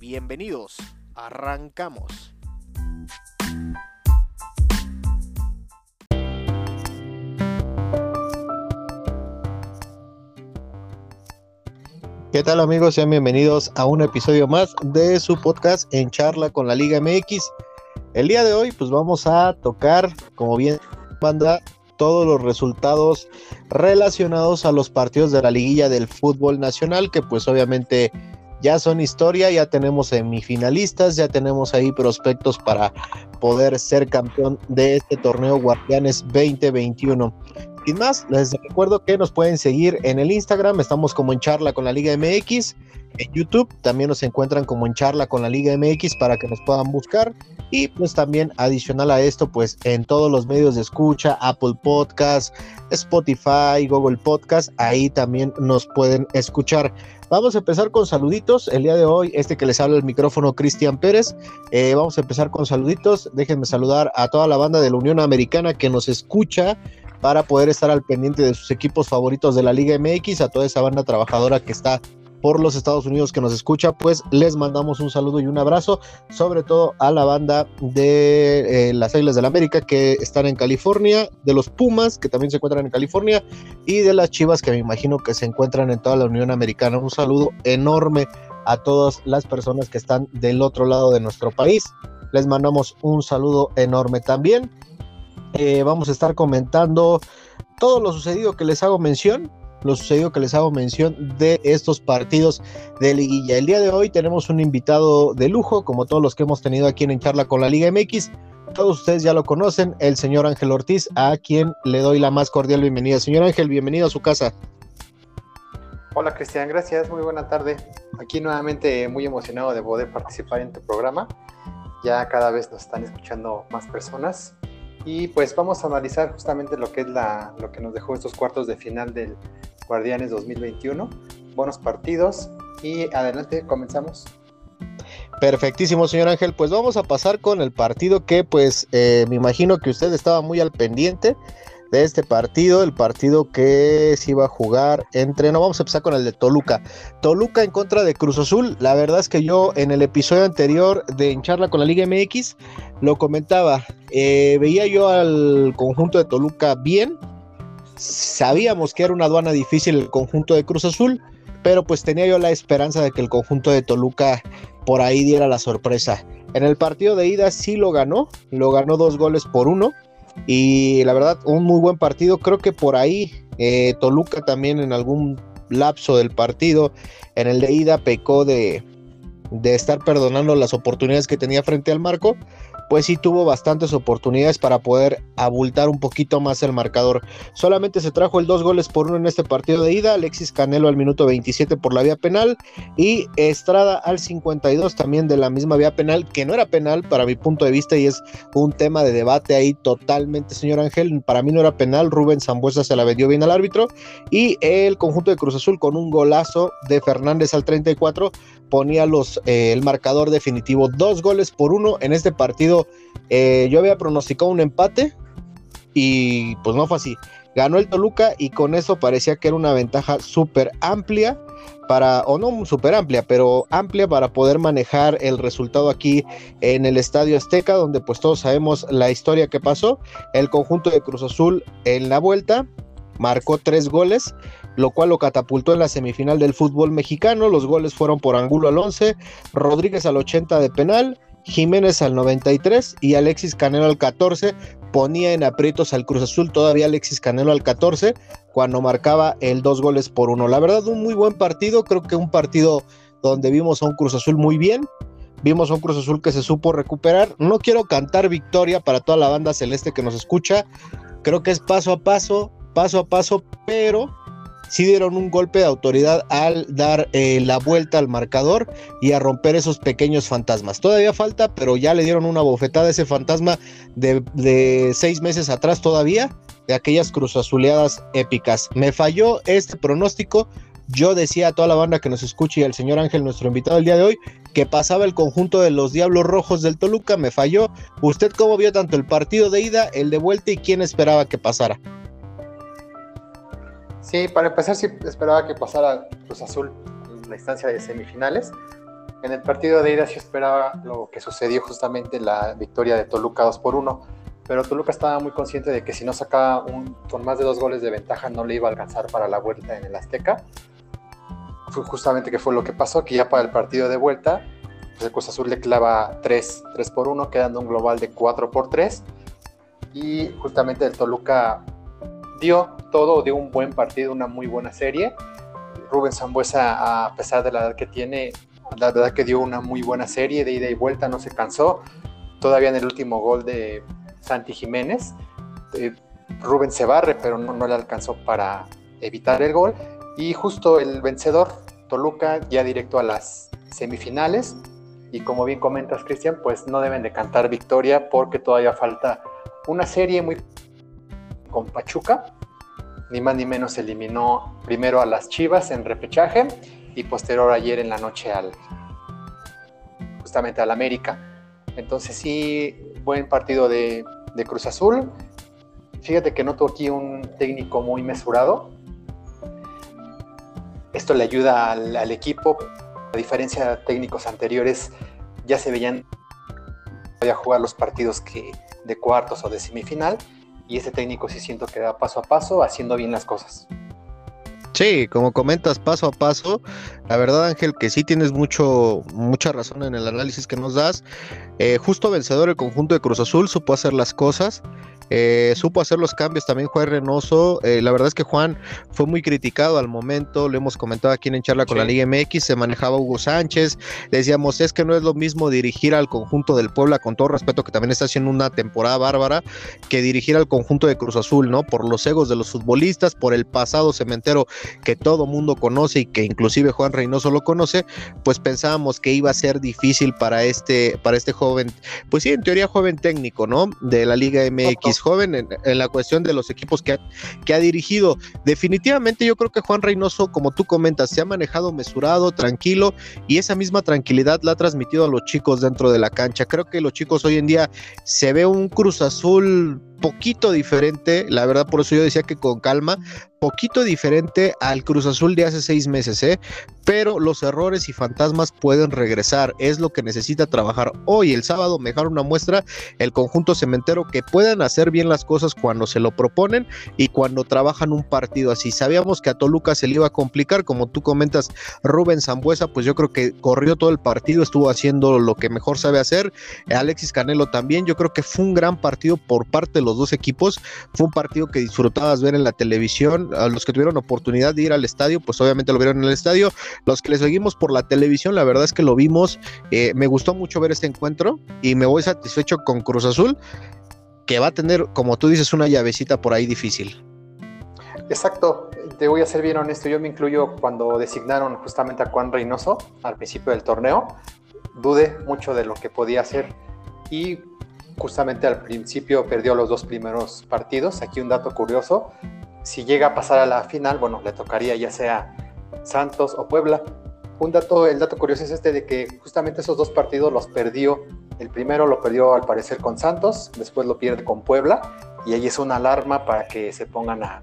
Bienvenidos, arrancamos. ¿Qué tal amigos? Sean bienvenidos a un episodio más de su podcast en charla con la Liga MX. El día de hoy pues vamos a tocar, como bien manda, todos los resultados relacionados a los partidos de la liguilla del fútbol nacional que pues obviamente ya son historia, ya tenemos semifinalistas, ya tenemos ahí prospectos para poder ser campeón de este torneo Guardianes 2021. Sin más, les recuerdo que nos pueden seguir en el Instagram, estamos como en charla con la Liga MX, en YouTube también nos encuentran como en charla con la Liga MX para que nos puedan buscar y pues también adicional a esto pues en todos los medios de escucha, Apple Podcast, Spotify, Google Podcast, ahí también nos pueden escuchar. Vamos a empezar con saluditos. El día de hoy, este que les habla el micrófono, Cristian Pérez. Eh, vamos a empezar con saluditos. Déjenme saludar a toda la banda de la Unión Americana que nos escucha para poder estar al pendiente de sus equipos favoritos de la Liga MX, a toda esa banda trabajadora que está por los Estados Unidos que nos escucha, pues les mandamos un saludo y un abrazo, sobre todo a la banda de eh, las Islas del América que están en California, de los Pumas que también se encuentran en California y de las Chivas que me imagino que se encuentran en toda la Unión Americana. Un saludo enorme a todas las personas que están del otro lado de nuestro país. Les mandamos un saludo enorme también. Eh, vamos a estar comentando todo lo sucedido que les hago mención lo sucedido que les hago mención de estos partidos de liguilla. El día de hoy tenemos un invitado de lujo, como todos los que hemos tenido aquí en Charla con la Liga MX. Todos ustedes ya lo conocen, el señor Ángel Ortiz, a quien le doy la más cordial bienvenida. Señor Ángel, bienvenido a su casa. Hola Cristian, gracias, muy buena tarde. Aquí nuevamente muy emocionado de poder participar en tu programa. Ya cada vez nos están escuchando más personas y pues vamos a analizar justamente lo que es la, lo que nos dejó estos cuartos de final del Guardianes 2021. Buenos partidos y adelante, comenzamos. Perfectísimo, señor Ángel. Pues vamos a pasar con el partido que pues eh, me imagino que usted estaba muy al pendiente de este partido, el partido que se iba a jugar entre, no vamos a empezar con el de Toluca, Toluca en contra de Cruz Azul, la verdad es que yo en el episodio anterior de En Charla con la Liga MX lo comentaba, eh, veía yo al conjunto de Toluca bien, sabíamos que era una aduana difícil el conjunto de Cruz Azul, pero pues tenía yo la esperanza de que el conjunto de Toluca por ahí diera la sorpresa. En el partido de ida sí lo ganó, lo ganó dos goles por uno. Y la verdad, un muy buen partido. Creo que por ahí eh, Toluca también en algún lapso del partido, en el de ida, pecó de, de estar perdonando las oportunidades que tenía frente al marco pues sí tuvo bastantes oportunidades para poder abultar un poquito más el marcador. Solamente se trajo el dos goles por uno en este partido de ida, Alexis Canelo al minuto 27 por la vía penal y Estrada al 52 también de la misma vía penal, que no era penal para mi punto de vista y es un tema de debate ahí totalmente, señor Ángel, para mí no era penal, Rubén Zambuesa se la vendió bien al árbitro y el conjunto de Cruz Azul con un golazo de Fernández al 34 ponía los, eh, el marcador definitivo, dos goles por uno en este partido. Eh, yo había pronosticado un empate y pues no fue así. Ganó el Toluca y con eso parecía que era una ventaja súper amplia para, o no súper amplia, pero amplia para poder manejar el resultado aquí en el Estadio Azteca, donde pues todos sabemos la historia que pasó. El conjunto de Cruz Azul en la vuelta marcó tres goles lo cual lo catapultó en la semifinal del fútbol mexicano. Los goles fueron por Angulo al 11, Rodríguez al 80 de penal, Jiménez al 93 y Alexis Canelo al 14. Ponía en aprietos al Cruz Azul todavía Alexis Canelo al 14 cuando marcaba el dos goles por uno. La verdad, un muy buen partido. Creo que un partido donde vimos a un Cruz Azul muy bien. Vimos a un Cruz Azul que se supo recuperar. No quiero cantar victoria para toda la banda celeste que nos escucha. Creo que es paso a paso, paso a paso, pero sí dieron un golpe de autoridad al dar eh, la vuelta al marcador y a romper esos pequeños fantasmas. Todavía falta, pero ya le dieron una bofetada a ese fantasma de, seis meses atrás todavía, de aquellas cruzazuleadas épicas. Me falló este pronóstico. Yo decía a toda la banda que nos escuche y al señor Ángel, nuestro invitado el día de hoy, que pasaba el conjunto de los Diablos Rojos del Toluca. Me falló. ¿Usted cómo vio tanto el partido de ida, el de vuelta y quién esperaba que pasara? Sí, para empezar, sí esperaba que pasara Cruz Azul en la instancia de semifinales. En el partido de ida sí esperaba lo que sucedió justamente la victoria de Toluca 2 por 1, pero Toluca estaba muy consciente de que si no sacaba un, con más de dos goles de ventaja no le iba a alcanzar para la vuelta en el Azteca. Fue justamente que fue lo que pasó, que ya para el partido de vuelta, pues el Cruz Azul le clava 3, 3 por 1, quedando un global de 4 por 3. Y justamente el Toluca dio todo, dio un buen partido, una muy buena serie. Rubén Zambuesa, a pesar de la edad que tiene, la verdad que dio una muy buena serie de ida y vuelta, no se cansó. Todavía en el último gol de Santi Jiménez, eh, Rubén se barre, pero no, no le alcanzó para evitar el gol. Y justo el vencedor, Toluca, ya directo a las semifinales. Y como bien comentas, Cristian, pues no deben de cantar victoria porque todavía falta una serie muy con Pachuca. Ni más ni menos eliminó primero a las Chivas en repechaje y posterior ayer en la noche al justamente al América. Entonces sí, buen partido de, Cruz Azul. Fíjate que noto aquí un técnico muy mesurado. Esto le ayuda al, al equipo. A diferencia de técnicos anteriores, ya se veían a jugar los partidos que de cuartos o de semifinal y ese técnico sí siento que va paso a paso haciendo bien las cosas. Sí, como comentas paso a paso, la verdad Ángel que sí tienes mucho mucha razón en el análisis que nos das. Eh, justo vencedor el conjunto de Cruz Azul supo hacer las cosas eh, supo hacer los cambios también Juan Reynoso. Eh, la verdad es que Juan fue muy criticado al momento, lo hemos comentado aquí en Charla con la Liga MX, se manejaba Hugo Sánchez, decíamos, es que no es lo mismo dirigir al conjunto del Puebla, con todo respeto que también está haciendo una temporada bárbara, que dirigir al conjunto de Cruz Azul, ¿no? Por los egos de los futbolistas, por el pasado cementero que todo mundo conoce y que inclusive Juan Reynoso lo conoce, pues pensábamos que iba a ser difícil para este, para este joven, pues sí, en teoría joven técnico, ¿no? De la Liga MX joven en, la cuestión de los equipos que ha, que ha dirigido. Definitivamente yo creo que Juan Reynoso, como tú comentas, se ha manejado mesurado, tranquilo y esa misma tranquilidad la ha transmitido a los chicos dentro de la cancha. Creo que los chicos hoy en día se ve un Cruz Azul poquito diferente, la verdad por eso yo decía que con calma, poquito diferente al Cruz Azul de hace seis meses, ¿eh? pero los errores y fantasmas pueden regresar, es lo que necesita trabajar hoy, el sábado, mejor una muestra, el conjunto cementero que puedan hacer bien las cosas cuando se lo proponen y cuando trabajan un partido así. Sabíamos que a Toluca se le iba a complicar, como tú comentas, Rubén Zambuesa, pues yo creo que corrió todo el partido, estuvo haciendo lo que mejor sabe hacer, Alexis Canelo también, yo creo que fue un gran partido por parte de los dos equipos. Fue un partido que disfrutabas ver en la televisión. A los que tuvieron oportunidad de ir al estadio, pues obviamente lo vieron en el estadio. Los que le seguimos por la televisión, la verdad es que lo vimos. Eh, me gustó mucho ver este encuentro y me voy satisfecho con Cruz Azul, que va a tener, como tú dices, una llavecita por ahí difícil. Exacto, te voy a ser bien honesto, yo me incluyo cuando designaron justamente a Juan Reynoso al principio del torneo, dudé mucho de lo que podía hacer y justamente al principio perdió los dos primeros partidos. Aquí un dato curioso, si llega a pasar a la final, bueno, le tocaría ya sea Santos o Puebla. Un dato, el dato curioso es este de que justamente esos dos partidos los perdió. El primero lo perdió al parecer con Santos, después lo pierde con Puebla y ahí es una alarma para que se pongan a,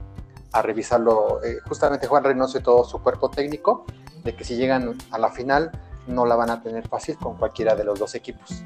revisarlo eh, justamente Juan Reynoso y todo su cuerpo técnico, de que si llegan a la final no la van a tener fácil con cualquiera de los dos equipos.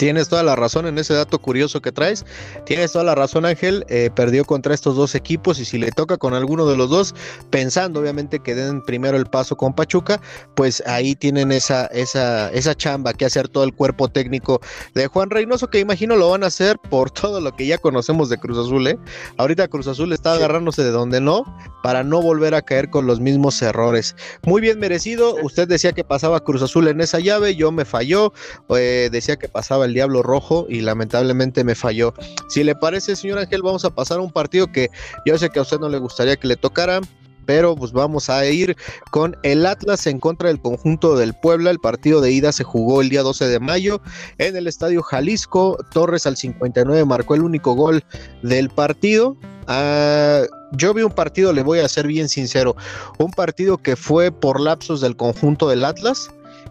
Tienes toda la razón en ese dato curioso que traes. Tienes toda la razón, Ángel. Eh, perdió contra estos dos equipos y si le toca con alguno de los dos, pensando obviamente que den primero el paso con Pachuca, pues ahí tienen esa, esa, esa chamba que hacer todo el cuerpo técnico de Juan Reynoso, que imagino lo van a hacer por todo lo que ya conocemos de Cruz Azul. ¿eh? Ahorita Cruz Azul está agarrándose de donde no, para no volver a caer con los mismos errores. Muy bien merecido. Usted decía que pasaba Cruz Azul en esa llave, yo me falló. Eh, decía que pasaba el Diablo Rojo y lamentablemente me falló. Si le parece, señor Ángel, vamos a pasar a un partido que yo sé que a usted no le gustaría que le tocara, pero pues vamos a ir con el Atlas en contra del conjunto del Puebla. El partido de ida se jugó el día 12 de mayo en el Estadio Jalisco. Torres al 59 marcó el único gol del partido. Ah, yo vi un partido, le voy a ser bien sincero, un partido que fue por lapsos del conjunto del Atlas,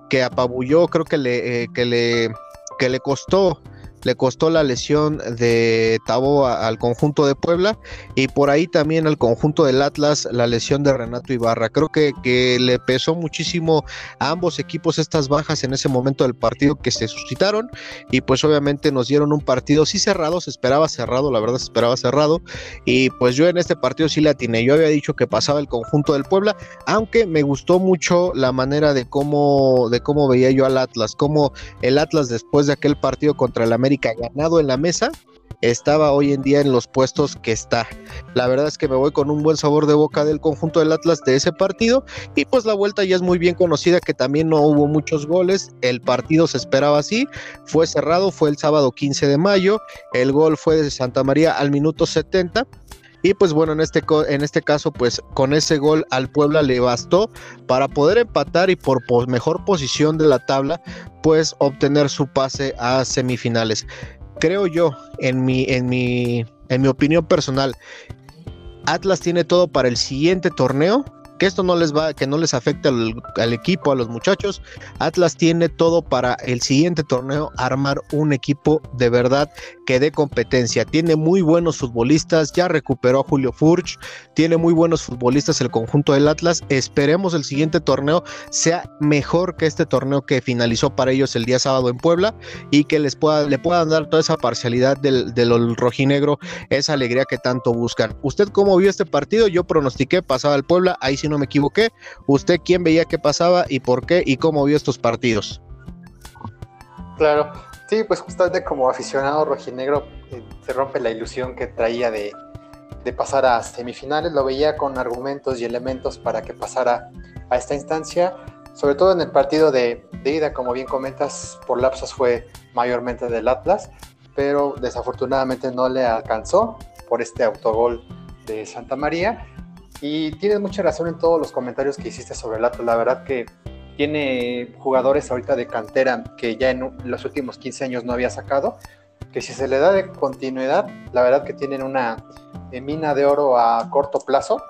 que apabulló, creo que le, eh, que le, que le costó le costó la lesión de Tabo al conjunto de Puebla y por ahí también al conjunto del Atlas la lesión de Renato Ibarra. Creo que, que, le pesó muchísimo a ambos equipos estas bajas en ese momento del partido que se suscitaron y pues obviamente nos dieron un partido sí cerrado, se esperaba cerrado, la verdad se esperaba cerrado y pues yo en este partido sí la atiné. Yo había dicho que pasaba el conjunto del Puebla, aunque me gustó mucho la manera de cómo, de cómo veía yo al Atlas, cómo el Atlas después de aquel partido contra el América ganado en la mesa, estaba hoy en día en los puestos que está. La verdad es que me voy con un buen sabor de boca del conjunto del Atlas de ese partido y pues la vuelta ya es muy bien conocida que también no hubo muchos goles, el partido se esperaba así, fue cerrado, fue el sábado 15 de mayo, el gol fue de Santa María al minuto 70 y pues bueno, en este, en este caso, pues con ese gol al Puebla le bastó para poder empatar y por mejor posición de la tabla, pues obtener su pase a semifinales. Creo yo, en mi, en mi, en mi opinión personal, Atlas tiene todo para el siguiente torneo que esto no les va, que no les afecte al, equipo, a los muchachos. Atlas tiene todo para el siguiente torneo armar un equipo de verdad que dé competencia. Tiene muy buenos futbolistas, ya recuperó a Julio Furch, tiene muy buenos futbolistas el conjunto del Atlas. Esperemos el siguiente torneo sea mejor que este torneo que finalizó para ellos el día sábado en Puebla y que les pueda, le puedan dar toda esa parcialidad del, del rojinegro, esa alegría que tanto buscan. ¿Usted cómo vio este partido? Yo pronostiqué pasaba al Puebla, ahí sí no me equivoqué. ¿Usted quién veía qué pasaba y por qué y cómo vio estos partidos? Claro, sí, pues justamente como aficionado rojinegro eh, se rompe la ilusión que traía de, pasar a semifinales, lo veía con argumentos y elementos para que pasara a esta instancia, sobre todo en el partido de, de ida, como bien comentas, por lapsos fue mayormente del Atlas, pero desafortunadamente no le alcanzó por este autogol de Santa María. Y tienes mucha razón en todos los comentarios que hiciste sobre el Atlas. La verdad que tiene jugadores ahorita de cantera que ya en los últimos 15 años no había sacado, que si se le da de continuidad, la verdad que tienen una eh, mina de oro a corto plazo,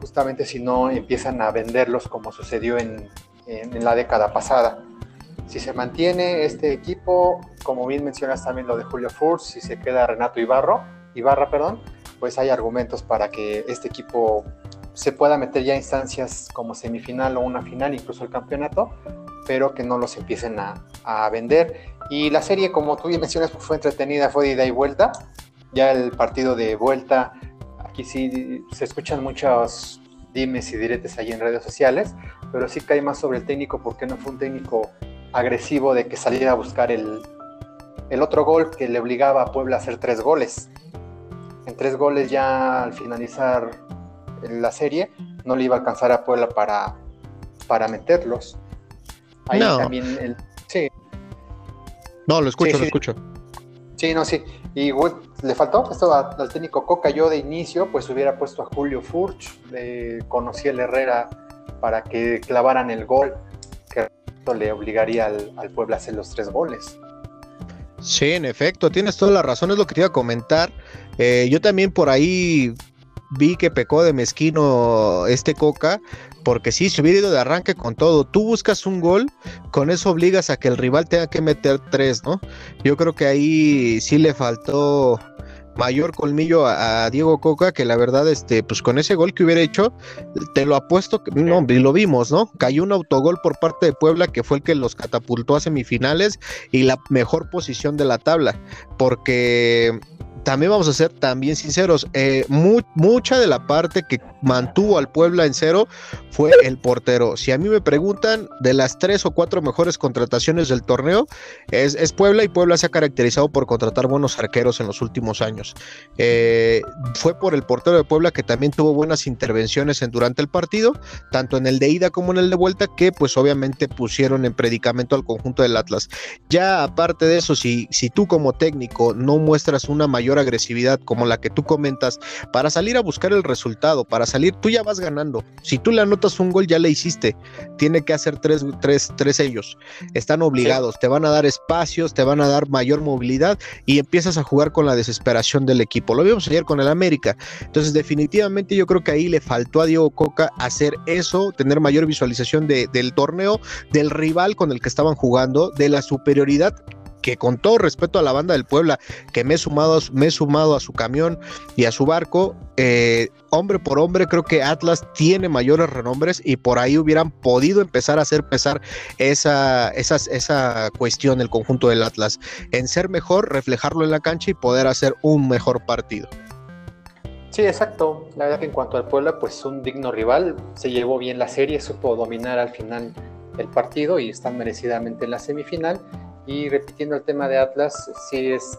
justamente si no empiezan a venderlos como sucedió en, en la década pasada. Si se mantiene este equipo, como bien mencionas también lo de Julio Furz, si se queda Renato Ibarro, Ibarra, perdón, pues hay argumentos para que este equipo se pueda meter ya a instancias como semifinal o una final, incluso el campeonato, pero que no los empiecen a, vender. Y la serie, como tú bien mencionas, pues, fue entretenida, fue de ida y vuelta. Ya el partido de vuelta, aquí sí se escuchan muchos dimes y diretes ahí en redes sociales, pero sí cae más sobre el técnico porque no fue un técnico agresivo de que saliera a buscar el, el otro gol que le obligaba a Puebla a hacer tres goles en tres goles ya al finalizar la serie, no le iba a alcanzar a Puebla para, para meterlos. Ahí también el, sí. No, lo escucho, lo escucho. Sí, no, sí. Y le faltó esto al técnico Coca. Yo de inicio, pues hubiera puesto a Julio Furch, le conocí el Herrera para que clavaran el gol, que le obligaría al, al Puebla a hacer los tres goles. Sí, en efecto, tienes toda la razón, es lo que te iba a comentar. Eh, yo también por ahí vi que pecó de mezquino este Coca, porque sí, se hubiera ido de arranque con todo. Tú buscas un gol, con eso obligas a que el rival tenga que meter tres, ¿no? Yo creo que ahí sí le faltó mayor colmillo a, Diego Coca, que la verdad, este, pues con ese gol que hubiera hecho, te lo apuesto, que, no, y lo vimos, ¿no? Cayó un autogol por parte de Puebla, que fue el que los catapultó a semifinales y la mejor posición de la tabla, porque también vamos a ser también sinceros, eh, mucha de la parte que mantuvo al Puebla en cero fue el portero. Si a mí me preguntan de las tres o cuatro mejores contrataciones del torneo, es, Puebla y Puebla se ha caracterizado por contratar buenos arqueros en los últimos años. Eh, fue por el portero de Puebla que también tuvo buenas intervenciones en, durante el partido, tanto en el de ida como en el de vuelta, que pues obviamente pusieron en predicamento al conjunto del Atlas. Ya aparte de eso, si, si tú como técnico no muestras una mayor mayor agresividad, como la que tú comentas, para salir a buscar el resultado, para salir, tú ya vas ganando. Si tú le anotas un gol, ya le hiciste. Tiene que hacer tres, tres, tres ellos. Están obligados, te van a dar espacios, te van a dar mayor movilidad y empiezas a jugar con la desesperación del equipo. Lo vimos ayer con el América. Entonces, definitivamente yo creo que ahí le faltó a Diego Coca hacer eso, tener mayor visualización del torneo, del rival con el que estaban jugando, de la superioridad que con todo respeto a la banda del Puebla, que me he sumado, me he sumado a su camión y a su barco, eh, hombre por hombre, creo que Atlas tiene mayores renombres y por ahí hubieran podido empezar a hacer pesar esa, esa, esa cuestión el conjunto del Atlas, en ser mejor, reflejarlo en la cancha y poder hacer un mejor partido. Sí, exacto. La verdad que en cuanto al Puebla, pues un digno rival, se llevó bien la serie, supo dominar al final el partido y están merecidamente en la semifinal. Y repitiendo el tema de Atlas, si es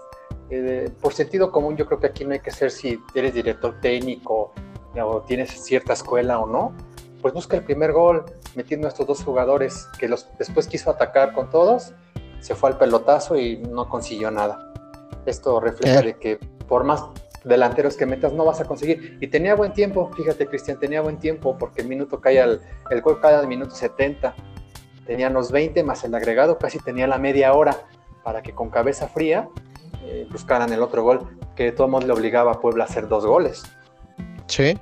eh, por sentido común, yo creo que aquí no hay que ser si eres director técnico o tienes cierta escuela o no, pues busca el primer gol metiendo a estos dos jugadores que los, después quiso atacar con todos, se fue al pelotazo y no consiguió nada. Esto refleja de que por más delanteros que metas no vas a conseguir. Y tenía buen tiempo, fíjate Cristian, tenía buen tiempo porque el minuto cae al, el gol cae al minuto 70 tenían los 20 más el agregado, casi tenía la media hora para que con cabeza fría eh, buscaran el otro gol, que de todos modos le obligaba a Puebla a hacer dos goles. Sí.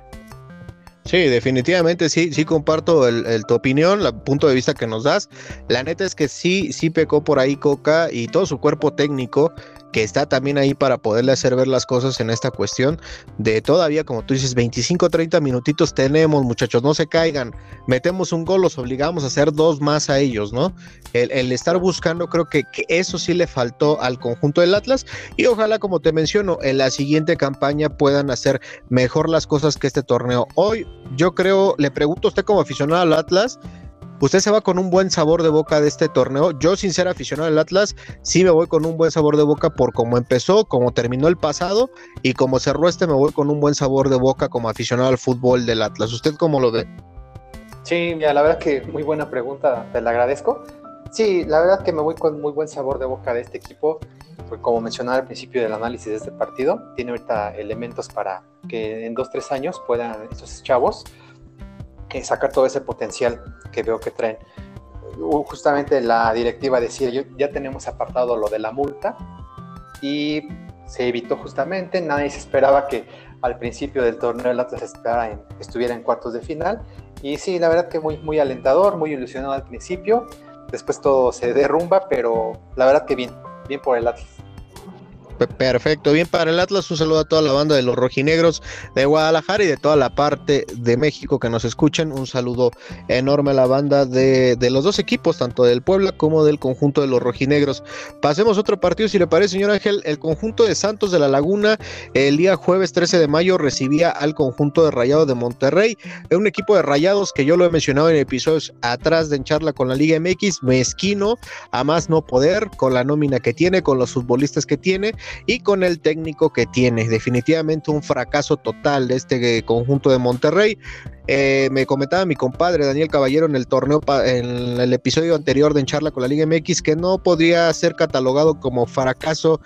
Sí, definitivamente sí, sí comparto el, tu opinión, el punto de vista que nos das. La neta es que sí, sí pecó por ahí Coca y todo su cuerpo técnico que está también ahí para poderle hacer ver las cosas en esta cuestión de todavía, como tú dices, 25, 30 minutitos tenemos, muchachos, no se caigan, metemos un gol, los obligamos a hacer dos más a ellos, ¿no? El, estar buscando, creo que, que, eso sí le faltó al conjunto del Atlas y ojalá, como te menciono, en la siguiente campaña puedan hacer mejor las cosas que este torneo. Hoy yo creo, le pregunto a usted como aficionado al Atlas, usted se va con un buen sabor de boca de este torneo. Yo, sin ser aficionado al Atlas, sí me voy con un buen sabor de boca por cómo empezó, cómo terminó el pasado y cómo cerró este, me voy con un buen sabor de boca como aficionado al fútbol del Atlas. ¿Usted cómo lo ve? Sí, la verdad que muy buena pregunta, te la agradezco. Sí, la verdad que me voy con muy buen sabor de boca de este equipo. Como mencionaba al principio del análisis de este partido, tiene ahorita elementos para que en dos, tres años puedan estos chavos sacar todo ese potencial que veo que traen. Justamente la directiva decía, ya tenemos apartado lo de la multa y se evitó justamente, nadie se esperaba que al principio del torneo el Atlas estuviera en cuartos de final y sí, la verdad que muy, muy alentador, muy ilusionado al principio, después todo se derrumba, pero la verdad que bien, bien por el Atlas. Perfecto, bien para el Atlas, un saludo a toda la banda de los rojinegros de Guadalajara y de toda la parte de México que nos escuchen, un saludo enorme a la banda de, los dos equipos, tanto del Puebla como del conjunto de los rojinegros. Pasemos otro partido, si le parece, señor Ángel, el conjunto de Santos de la Laguna, el día jueves 13 de mayo recibía al conjunto de Rayados de Monterrey, un equipo de Rayados que yo lo he mencionado en episodios atrás de En Charla con la Liga MX, mezquino, a más no poder, con la nómina que tiene, con los futbolistas que tiene, y con el técnico que tiene. Definitivamente un fracaso total de este conjunto de Monterrey. Eh, me comentaba mi compadre Daniel Caballero en el torneo, en el episodio anterior de En Charla con la Liga MX, que no podría ser catalogado como fracaso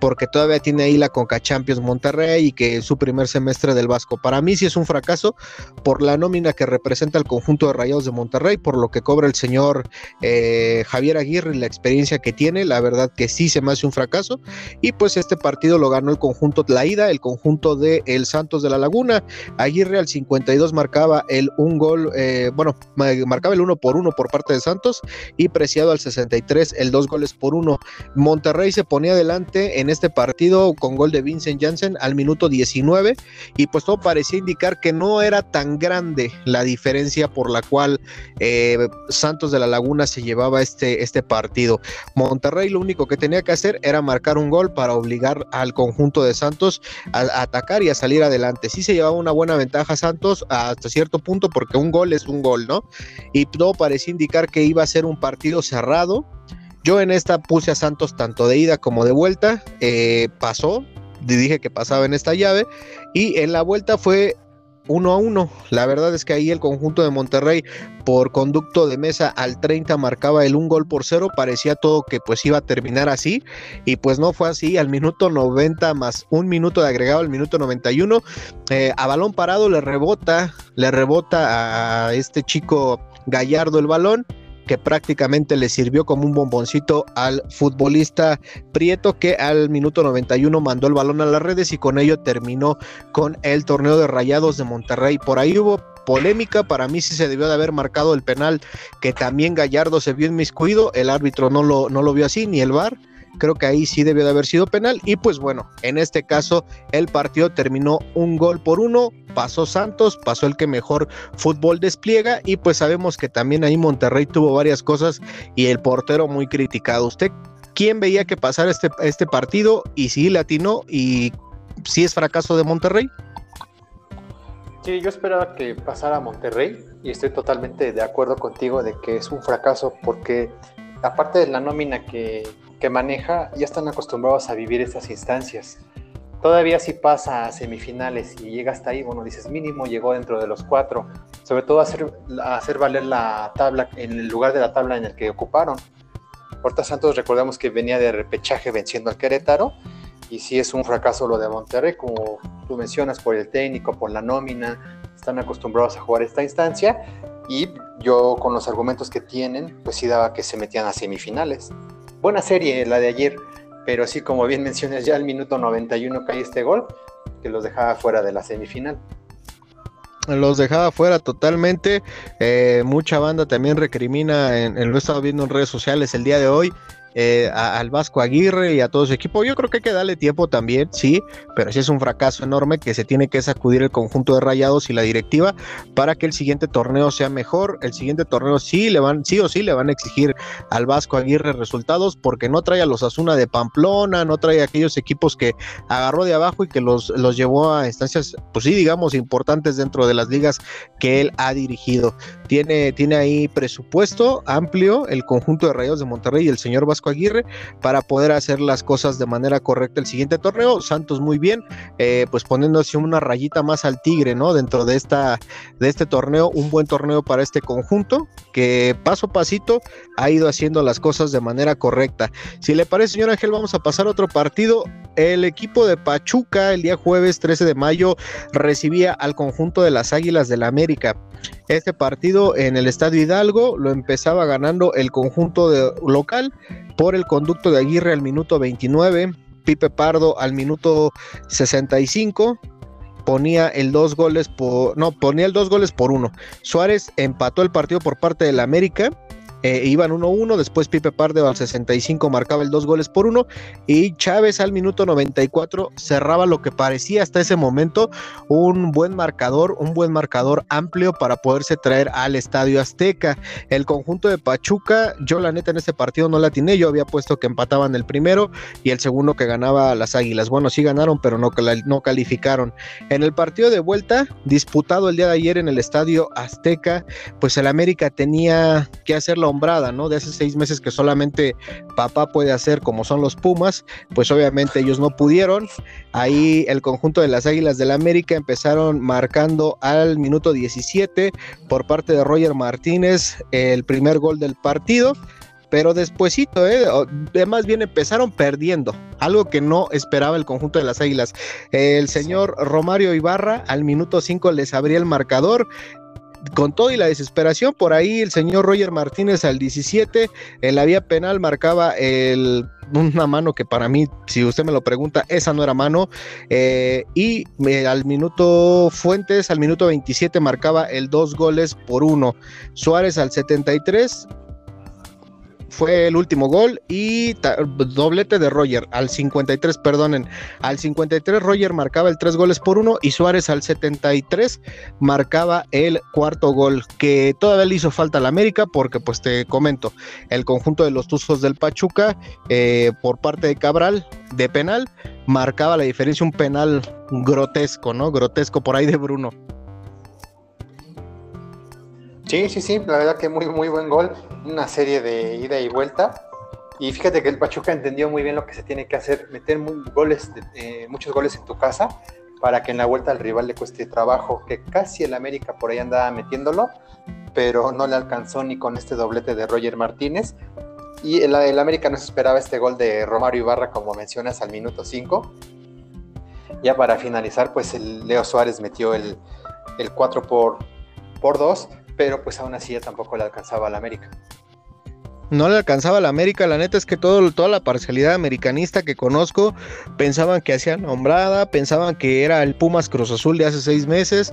porque todavía tiene ahí la Conca Champions Monterrey y que su primer semestre del Vasco. Para mí sí es un fracaso por la nómina que representa el conjunto de Rayados de Monterrey, por lo que cobra el señor eh, Javier Aguirre y la experiencia que tiene. La verdad que sí se me hace un fracaso. Y pues este partido lo ganó el conjunto de la ida, el conjunto de El Santos de la Laguna. Aguirre al 52 marcado el un gol, eh, bueno, marcaba el uno por uno por parte de Santos y Preciado al 63, el dos goles por uno. Monterrey se ponía adelante en este partido con gol de Vincent Janssen al minuto 19 y pues todo parecía indicar que no era tan grande la diferencia por la cual eh, Santos de la Laguna se llevaba este, este partido. Monterrey lo único que tenía que hacer era marcar un gol para obligar al conjunto de Santos a, atacar y a salir adelante. Sí se llevaba una buena ventaja Santos hasta cierto punto porque un gol es un gol, ¿no? Y todo parecía indicar que iba a ser un partido cerrado. Yo en esta puse a Santos tanto de ida como de vuelta, eh, pasó, dije que pasaba en esta llave, y en la vuelta fue uno a uno. La verdad es que ahí el conjunto de Monterrey por conducto de mesa al 30 marcaba el un gol por cero, parecía todo que pues iba a terminar así. Y pues no fue así, al minuto 90 más un minuto de agregado al minuto 91, eh, a balón parado le rebota, le rebota a este chico Gallardo el balón que prácticamente le sirvió como un bomboncito al futbolista Prieto que al minuto 91 mandó el balón a las redes y con ello terminó con el torneo de Rayados de Monterrey. Por ahí hubo polémica, para mí sí se debió de haber marcado el penal que también Gallardo se vio inmiscuido, el árbitro no lo, no lo vio así, ni el VAR, creo que ahí sí debió de haber sido penal y pues bueno, en este caso el partido terminó un gol por uno, pasó Santos, pasó el que mejor fútbol despliega y pues sabemos que también ahí Monterrey tuvo varias cosas y el portero muy criticado. ¿Usted quién veía que pasara este, este partido y si latino y si es fracaso de Monterrey? Sí, yo esperaba que pasara Monterrey y estoy totalmente de acuerdo contigo de que es un fracaso porque aparte de la nómina que, que maneja, ya están acostumbrados a vivir estas instancias. Todavía si pasa a semifinales y llega hasta ahí, bueno, dices mínimo llegó dentro de los cuatro, sobre todo hacer, hacer valer la tabla en el lugar de la tabla en el que ocuparon. Horta Santos recordamos que venía de repechaje venciendo al Querétaro y sí es un fracaso lo de Monterrey, como tú mencionas, por el técnico, por la nómina, están acostumbrados a jugar esta instancia y yo con los argumentos que tienen, pues sí daba que se metían a semifinales. Buena serie la de ayer, pero sí, como bien mencionas, ya al minuto 91 cae este gol que los dejaba fuera de la semifinal los dejaba fuera totalmente. Eh, mucha banda también recrimina, en, lo he estado viendo en redes sociales el día de hoy, eh, al Vasco Aguirre y a todo su equipo. Yo creo que hay que darle tiempo también, sí, pero sí es un fracaso enorme que se tiene que sacudir el conjunto de rayados y la directiva para que el siguiente torneo sea mejor. El siguiente torneo sí le van, sí o sí le van a exigir al Vasco Aguirre resultados porque no trae a los Asuna de Pamplona, no trae a aquellos equipos que agarró de abajo y que los, los llevó a instancias, pues sí, digamos, importantes dentro de las ligas que él ha dirigido. Tiene, tiene ahí presupuesto amplio el conjunto de Rayados de Monterrey y el señor Vasco Aguirre para poder hacer las cosas de manera correcta el siguiente torneo. Santos muy bien, eh, pues poniéndose una rayita más al tigre, ¿no? Dentro de, esta, de este torneo, un buen torneo para este conjunto que paso a pasito ha ido haciendo las cosas de manera correcta. Si le parece, señor Ángel, vamos a pasar a otro partido. El equipo de Pachuca el día jueves 13 de mayo recibía al conjunto de las Águilas del la América. Este partido en el Estadio Hidalgo lo empezaba ganando el conjunto de local por el conducto de Aguirre al minuto 29, Pipe Pardo al minuto 65 ponía el dos goles por no ponía el dos goles por uno. Suárez empató el partido por parte del América eh, iban 1-1, después Pipe Pardo al 65 marcaba el dos goles por uno y Chávez al minuto 94 cerraba lo que parecía hasta ese momento un buen marcador, un buen marcador amplio para poderse traer al Estadio Azteca. El conjunto de Pachuca, yo la neta en este partido no la atiné, yo había puesto que empataban el primero y el segundo que ganaba las Águilas. Bueno, sí ganaron, pero no, no calificaron. En el partido de vuelta, disputado el día de ayer en el Estadio Azteca, pues el América tenía que ¿no? De hace seis meses que solamente papá puede hacer como son los Pumas, pues obviamente ellos no pudieron. Ahí el conjunto de las Águilas del la América empezaron marcando al minuto 17 por parte de Roger Martínez el primer gol del partido pero despuesito, ¿eh? más bien empezaron perdiendo, algo que no esperaba el conjunto de las Águilas. El señor Romario Ibarra al minuto 5 les abría el marcador, con todo y la desesperación, por ahí el señor Roger Martínez al 17, en la vía penal marcaba el, una mano que para mí, si usted me lo pregunta, esa no era mano. Eh, y eh, al minuto Fuentes, al minuto 27, marcaba el dos goles por uno. Suárez al 73 fue el último gol y doblete de Roger al 53, perdonen, al 53 Roger marcaba el tres goles por uno y Suárez al 73 marcaba el cuarto gol que todavía le hizo falta al América porque pues te comento, el conjunto de los Tuzos del Pachuca eh, por parte de Cabral de penal marcaba la diferencia, un penal grotesco, ¿no? Grotesco por ahí de Bruno. Sí, sí, sí, la verdad que muy, muy buen gol. Una serie de ida y vuelta. Y fíjate que el Pachuca entendió muy bien lo que se tiene que hacer, meter goles, eh, muchos goles en tu casa para que en la vuelta al rival le cueste trabajo, que casi el América por ahí andaba metiéndolo, pero no le alcanzó ni con este doblete de Roger Martínez. Y el, América no se esperaba este gol de Romario Ibarra, como mencionas, al minuto 5. Ya para finalizar, pues el Leo Suárez metió el, el 4 por, por 2, pero pues aún así ya tampoco le alcanzaba al América no le alcanzaba a la América. La neta es que todo, toda la parcialidad americanista que conozco pensaban que hacía nombrada, pensaban que era el Pumas Cruz Azul de hace seis meses.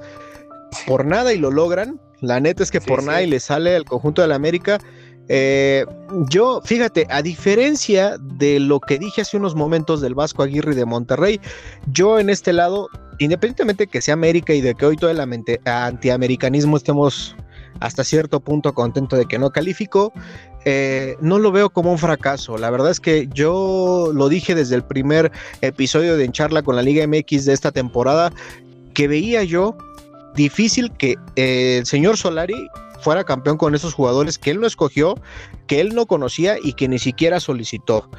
Por nada y lo logran. La neta es que por nada y le sale al conjunto de la América. Eh, yo, fíjate, a diferencia de lo que dije hace unos momentos del Vasco Aguirre de Monterrey, yo en este lado, independientemente que sea América y de que hoy todo el antiamericanismo estemos hasta cierto punto contento de que no calificó, eh, no lo veo como un fracaso. La verdad es que yo lo dije desde el primer episodio de En Charla con la Liga MX de esta temporada, que veía yo difícil que eh, el señor Solari fuera campeón con esos jugadores que él no escogió, que él no conocía y que ni siquiera solicitó.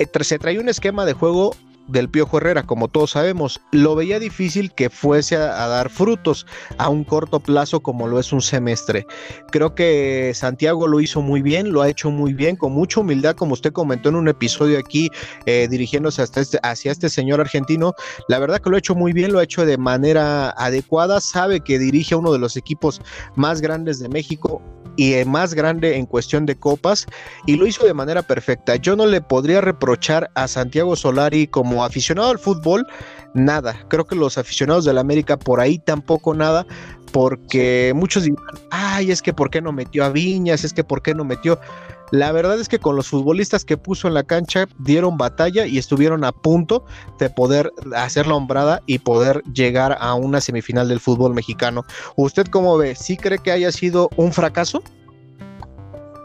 Eh, se trae un esquema de juego del Piojo Herrera, como todos sabemos, lo veía difícil que fuese a, dar frutos a un corto plazo como lo es un semestre. Creo que Santiago lo hizo muy bien, lo ha hecho muy bien, con mucha humildad, como usted comentó en un episodio aquí, eh, dirigiéndose hasta este, hacia este señor argentino. La verdad que lo ha hecho muy bien, lo ha hecho de manera adecuada, sabe que dirige a uno de los equipos más grandes de México, y más grande en cuestión de copas y lo hizo de manera perfecta. Yo no le podría reprochar a Santiago Solari como aficionado al fútbol nada. Creo que los aficionados del América por ahí tampoco nada, porque muchos dirán, ay, es que por qué no metió a Viñas, es que por qué no metió. La verdad es que con los futbolistas que puso en la cancha dieron batalla y estuvieron a punto de poder hacer la hombrada y poder llegar a una semifinal del fútbol mexicano. ¿Usted cómo ve? ¿Sí cree que haya sido un fracaso?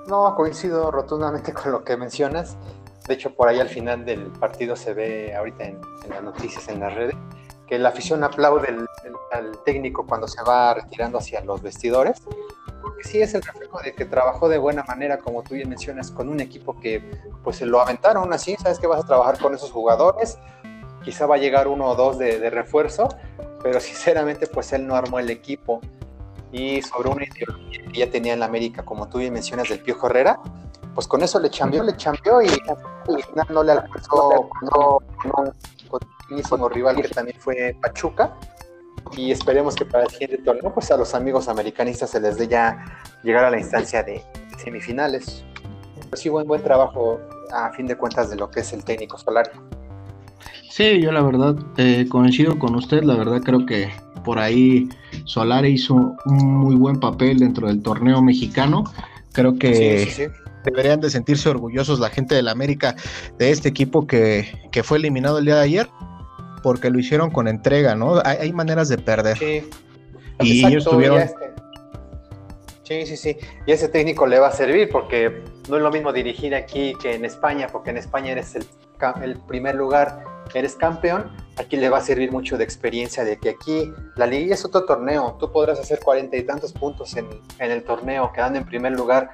No, coincido rotundamente con lo que mencionas. De hecho, por ahí al final del partido se ve ahorita en, las noticias, en las redes, que la afición aplaude al técnico cuando se va retirando hacia los vestidores, porque sí es el reflejo de que trabajó de buena manera, como tú bien mencionas, con un equipo que pues se lo aventaron así, sabes que vas a trabajar con esos jugadores, quizá va a llegar uno o dos de, de refuerzo, pero sinceramente pues él no armó el equipo y sobre una ideología que ya tenía en la América, como tú bien mencionas, del Pío Herrera, pues con eso le cambió, le cambió y, no le alcanzó con un mismo rival que también fue Pachuca. Y esperemos que para el siguiente torneo, pues a los amigos americanistas se les dé ya llegar a la instancia de semifinales. Pero sí, buen, buen trabajo a fin de cuentas de lo que es el técnico solar. Sí, yo la verdad eh, coincido con usted, la verdad creo que por ahí Solari hizo un muy buen papel dentro del torneo mexicano. Creo que sí, sí, deberían de sentirse orgullosos la gente de la América de este equipo que, fue eliminado el día de ayer, porque lo hicieron con entrega, ¿no? Hay, maneras de perder. Sí. Y ellos tuvieron... Este, sí, sí, sí. Y ese técnico le va a servir porque no es lo mismo dirigir aquí que en España, porque en España eres el, el primer lugar, eres campeón. Aquí le va a servir mucho de experiencia de que aquí la liga es otro torneo. Tú podrás hacer cuarenta y tantos puntos en, en el torneo, quedando en primer lugar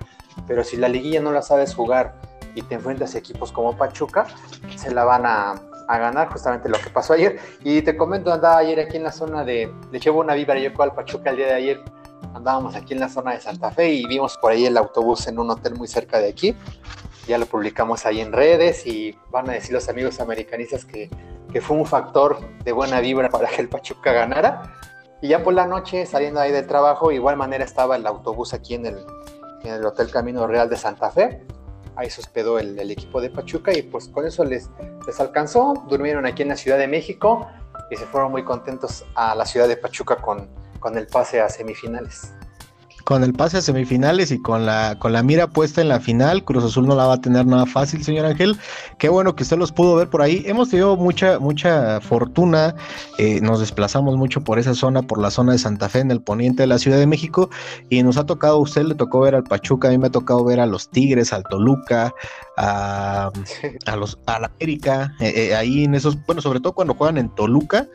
pero si la liguilla no la sabes jugar y te enfrentas a equipos como Pachuca, se la van a, ganar, justamente lo que pasó ayer. Y te comento, andaba ayer aquí en la zona de, le llevo una vibra yo al Pachuca el día de ayer, andábamos aquí en la zona de Santa Fe y vimos por ahí el autobús en un hotel muy cerca de aquí. Ya lo publicamos ahí en redes y van a decir los amigos americanistas que, que fue un factor de buena vibra para que el Pachuca ganara. Y ya por la noche, saliendo ahí del trabajo, igual manera estaba el autobús aquí en el, en el Hotel Camino Real de Santa Fe. Ahí se hospedó el, equipo de Pachuca y pues con eso les, les alcanzó. Durmieron aquí en la Ciudad de México y se fueron muy contentos a la ciudad de Pachuca con, con el pase a semifinales con el pase a semifinales y con la, con la mira puesta en la final, Cruz Azul no la va a tener nada fácil, señor Ángel. Qué bueno que usted los pudo ver por ahí. Hemos tenido mucha, mucha fortuna. Eh, nos desplazamos mucho por esa zona, por la zona de Santa Fe, en el poniente de la Ciudad de México. Y nos ha tocado, usted le tocó ver al Pachuca, a mí me ha tocado ver a los Tigres, al Toluca, a, los, a la América, eh, eh, ahí en esos, bueno, sobre todo cuando juegan en Toluca,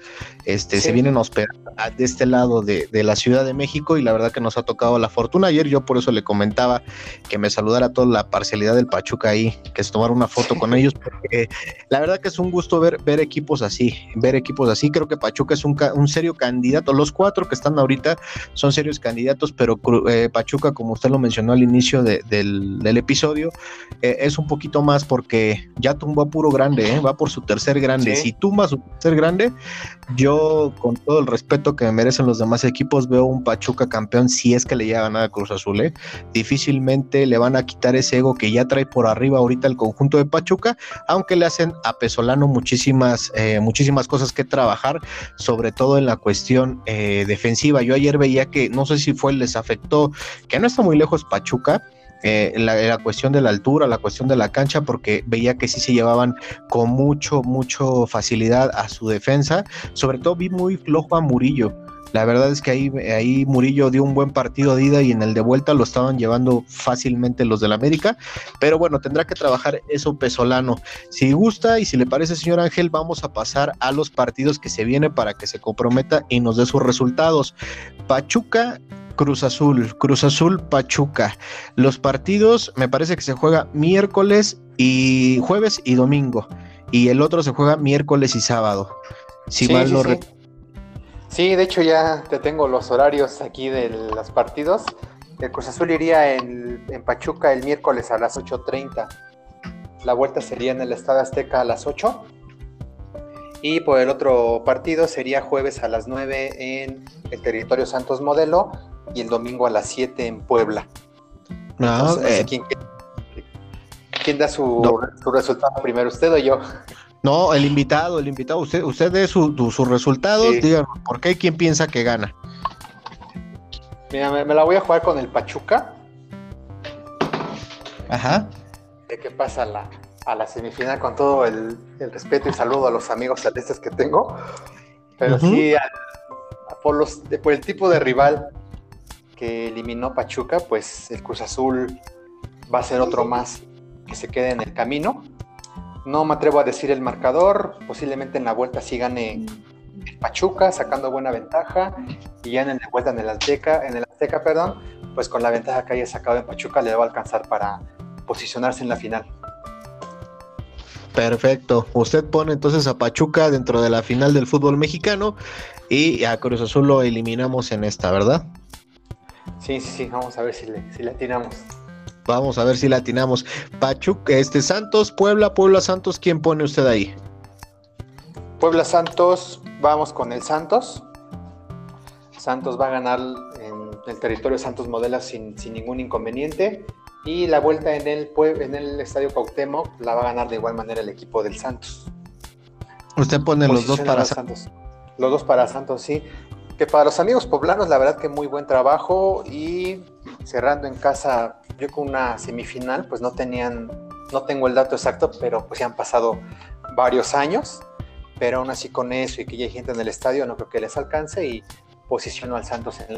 este, se vienen a hospedar de este lado de, de la Ciudad de México y la verdad que nos ha tocado la fortuna. Ayer yo por eso le comentaba que me saludara toda la parcialidad del Pachuca ahí, que se tomara una foto con ellos, porque la verdad que es un gusto ver, ver equipos así, ver equipos así. Creo que Pachuca es un, un serio candidato. Los cuatro que están ahorita son serios candidatos, pero eh, Pachuca, como usted lo mencionó al inicio del, episodio, eh, es un poquito más porque ya tumbó a puro grande, ¿eh? va por su tercer grande. Si tumba su tercer grande, yo con todo el respeto que me merecen los demás equipos, veo un Pachuca campeón si es que le llega a ganar a Cruz Azul. ¿eh? Difícilmente le van a quitar ese ego que ya trae por arriba ahorita el conjunto de Pachuca, aunque le hacen a Pesolano muchísimas, eh, muchísimas cosas que trabajar, sobre todo en la cuestión eh, defensiva. Yo ayer veía que, no sé si fue, les afectó, que no está muy lejos Pachuca, eh, la, cuestión de la altura, la cuestión de la cancha, porque veía que sí se llevaban con mucho, mucho facilidad a su defensa. Sobre todo vi muy flojo a Murillo. La verdad es que ahí, ahí Murillo dio un buen partido de ida y en el de vuelta lo estaban llevando fácilmente los del América. Pero bueno, tendrá que trabajar eso Pesolano. Si gusta y si le parece, señor Ángel, vamos a pasar a los partidos que se vienen para que se comprometa y nos dé sus resultados. Pachuca Cruz Azul, Cruz Azul Pachuca. Los partidos me parece que se juega miércoles y jueves y domingo. Y el otro se juega miércoles y sábado. Si mal no sí. sí, de hecho ya te tengo los horarios aquí de los partidos. El Cruz Azul iría en, en Pachuca el miércoles a las 8.30. La vuelta sería en el Estado Azteca a las 8. Y por el otro partido sería jueves a las 9 en el territorio Santos Modelo y el domingo a las 7 en Puebla. No, eh, ¿quién, da su, resultado primero, usted o yo? No, el invitado, el invitado. Usted, usted dé sus su resultados, díganos por qué, quién piensa que gana. Mira, me, la voy a jugar con el Pachuca. Ajá. De qué pasa a la, a la semifinal con todo el, respeto y saludo a los amigos celestes que tengo. Pero sí, por, los, por el tipo de rival que eliminó Pachuca, pues el Cruz Azul va a ser otro más que se quede en el camino. No me atrevo a decir el marcador, posiblemente en la vuelta sí gane Pachuca, sacando buena ventaja, y ya en la vuelta en el Azteca, en el Azteca, perdón, pues con la ventaja que haya sacado en Pachuca le va a alcanzar para posicionarse en la final. Perfecto. Usted pone entonces a Pachuca dentro de la final del fútbol mexicano y a Cruz Azul lo eliminamos en esta, ¿verdad? Sí, sí, sí, vamos a ver si le, si atinamos. Vamos a ver si la atinamos. Pachuca, este Santos, Puebla, Puebla Santos, ¿quién pone usted ahí? Puebla Santos, vamos con el Santos. Santos va a ganar en el territorio Santos Modela sin, ningún inconveniente. Y la vuelta en el, en el Estadio Cuauhtémoc la va a ganar de igual manera el equipo del Santos. Usted pone los dos para Santos. Los dos para Santos, sí que para los amigos poblanos la verdad que muy buen trabajo y cerrando en casa yo con una semifinal pues no tenían no tengo el dato exacto pero pues ya han pasado varios años pero aún así con eso y que ya hay gente en el estadio no creo que les alcance y posiciono al Santos en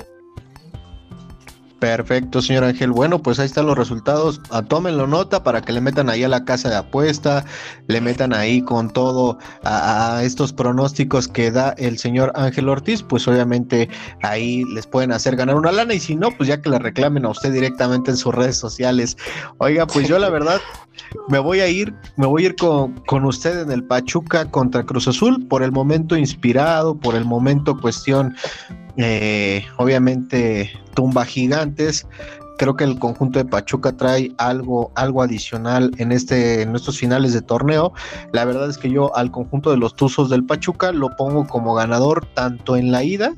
Perfecto, señor Ángel. Bueno, pues ahí están los resultados. Ah, tómenlo nota para que le metan ahí a la casa de apuesta, le metan ahí con todo a, estos pronósticos que da el señor Ángel Ortiz. Pues obviamente ahí les pueden hacer ganar una lana y si no, pues ya que le reclamen a usted directamente en sus redes sociales. Oiga, pues yo la verdad me voy a ir, me voy a ir con, con usted en el Pachuca contra Cruz Azul por el momento inspirado, por el momento cuestión eh, obviamente tumba gigantes. Creo que el conjunto de Pachuca trae algo, algo adicional en este, en estos finales de torneo. La verdad es que yo al conjunto de los Tuzos del Pachuca lo pongo como ganador tanto en la ida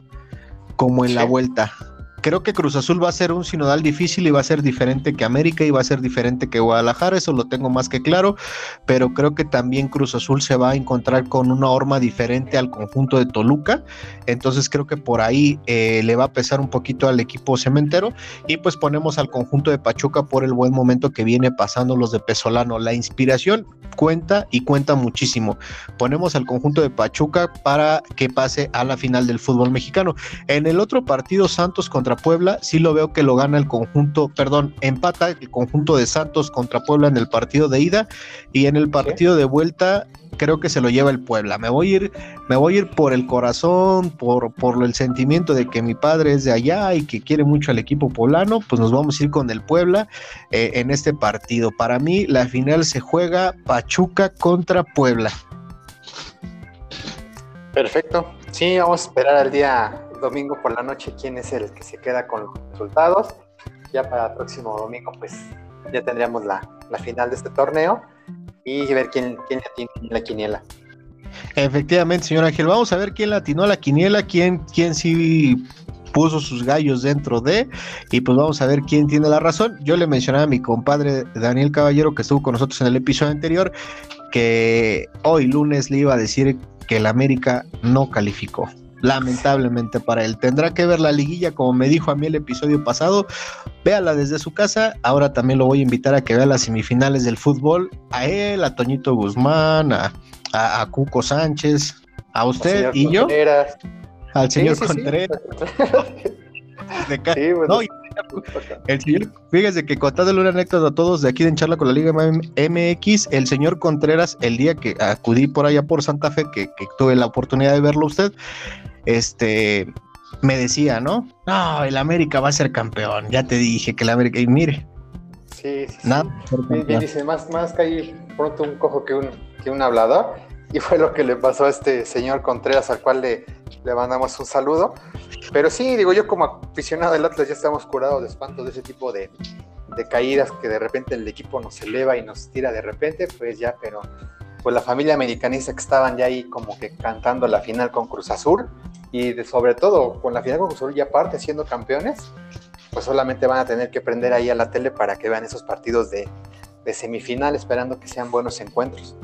como en la vuelta creo que Cruz Azul va a ser un sinodal difícil y va a ser diferente que América y va a ser diferente que Guadalajara, eso lo tengo más que claro, pero creo que también Cruz Azul se va a encontrar con una horma diferente al conjunto de Toluca, entonces creo que por ahí eh, le va a pesar un poquito al equipo cementero y pues ponemos al conjunto de Pachuca por el buen momento que viene pasando los de Pesolano. La inspiración, cuenta y cuenta muchísimo. Ponemos al conjunto de Pachuca para que pase a la final del fútbol mexicano. En el otro partido, Santos contra Puebla, sí lo veo que lo gana el conjunto, perdón, empata el conjunto de Santos contra Puebla en el partido de ida y en el partido de vuelta creo que se lo lleva el Puebla. Me voy a ir, me voy a ir por el corazón, por, por el sentimiento de que mi padre es de allá y que quiere mucho al equipo poblano, pues nos vamos a ir con el Puebla eh, en este partido. Para mí, la final se juega Pachuca contra Puebla. Perfecto. Sí, vamos a esperar al día domingo por la noche quién es el que se queda con los resultados. Ya para el próximo domingo, pues ya tendríamos la, la final de este torneo y ver quién, quién tiene la quiniela. Efectivamente, señor Ángel, vamos a ver quién latinó a la quiniela, quién, quién sí puso sus gallos dentro de, y pues vamos a ver quién tiene la razón. Yo le mencionaba a mi compadre Daniel Caballero, que estuvo con nosotros en el episodio anterior, que hoy lunes le iba a decir que el América no calificó lamentablemente para él. Tendrá que ver la liguilla, como me dijo a mí el episodio pasado. Véala desde su casa. Ahora también lo voy a invitar a que vea las semifinales del fútbol. A él, a Toñito Guzmán, a, a, Cuco Sánchez, a usted y yo. Al señor Contreras. el señor, fíjese que contándole una anécdota a todos de aquí de Charla con la Liga MX, el señor Contreras, el día que acudí por allá por Santa Fe, que, que tuve la oportunidad de verlo usted, este, me decía, ¿no? No, el América va a ser campeón. Ya te dije que el América. Y mire. Sí, sí. Nada. Bien, dice, más, más pronto un cojo que un, que un hablador. Y fue lo que le pasó a este señor Contreras, al cual le, le mandamos un saludo. Pero sí, digo, yo como aficionado del Atlas ya estamos curados de espanto de ese tipo de, de caídas que de repente el equipo nos eleva y nos tira de repente, pues ya, pero pues la familia americanista que estaban ya ahí como que cantando la final con Cruz Azul, y sobre todo con la final con Cruz ya aparte siendo campeones, pues solamente van a tener que prender ahí a la tele para que vean esos partidos de, de semifinal, esperando que sean buenos encuentros.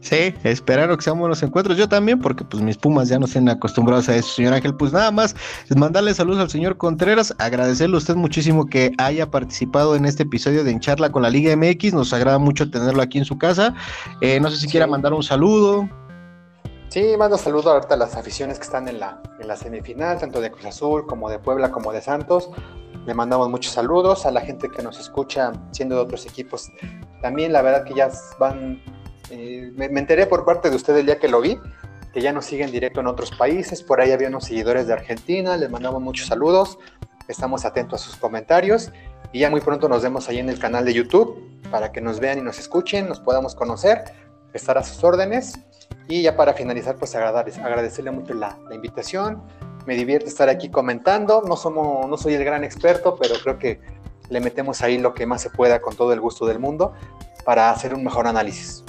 Sí, esperaron que sean buenos encuentros. Yo también, porque pues mis pumas ya no estén acostumbrados a eso, señor Ángel. Pues nada más, mandarle saludos al señor Contreras, agradecerle a usted muchísimo que haya participado en este episodio de Encharla con la Liga MX. Nos agrada mucho tenerlo aquí en su casa. Eh, no sé si quiera mandar un saludo. Sí, mando saludos ahorita a las aficiones que están en la, en la semifinal, tanto de Cruz Azul como de Puebla como de Santos. Le mandamos muchos saludos a la gente que nos escucha siendo de otros equipos. También la verdad que ya van, eh, me, enteré por parte de usted el día que lo vi, que ya nos siguen directo en otros países. Por ahí había unos seguidores de Argentina, les mandamos muchos saludos. Estamos atentos a sus comentarios y ya muy pronto nos vemos ahí en el canal de YouTube para que nos vean y nos escuchen, nos podamos conocer, estar a sus órdenes y ya para finalizar, pues agradecerle mucho la, invitación. Me divierte estar aquí comentando. No, somos, no soy el gran experto, pero creo que le metemos ahí lo que más se pueda con todo el gusto del mundo para hacer un mejor análisis.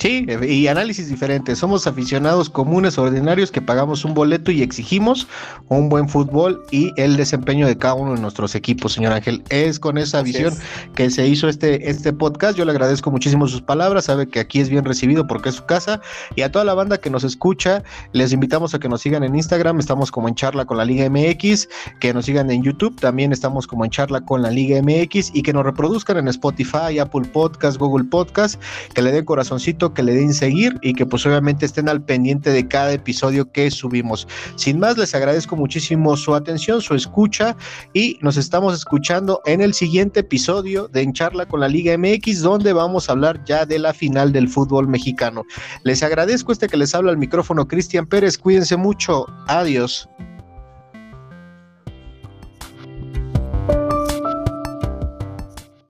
Sí, y análisis diferentes. Somos aficionados comunes, ordinarios, que pagamos un boleto y exigimos un buen fútbol y el desempeño de cada uno de nuestros equipos, señor Ángel. Es con esa visión que se hizo este, este podcast. Yo le agradezco muchísimo sus palabras. Sabe que aquí es bien recibido porque es su casa. Y a toda la banda que nos escucha, les invitamos a que nos sigan en Instagram. Estamos como en charla con la Liga MX. Que nos sigan en YouTube. También estamos como en charla con la Liga MX. Y que nos reproduzcan en Spotify, Apple Podcast, Google Podcast. Que le den corazoncito que le den seguir y que pues obviamente estén al pendiente de cada episodio que subimos. Sin más, les agradezco muchísimo su atención, su escucha y nos estamos escuchando en el siguiente episodio de En Charla con la Liga MX, donde vamos a hablar ya de la final del fútbol mexicano. Les agradezco este que les habla al micrófono Cristian Pérez, cuídense mucho, adiós.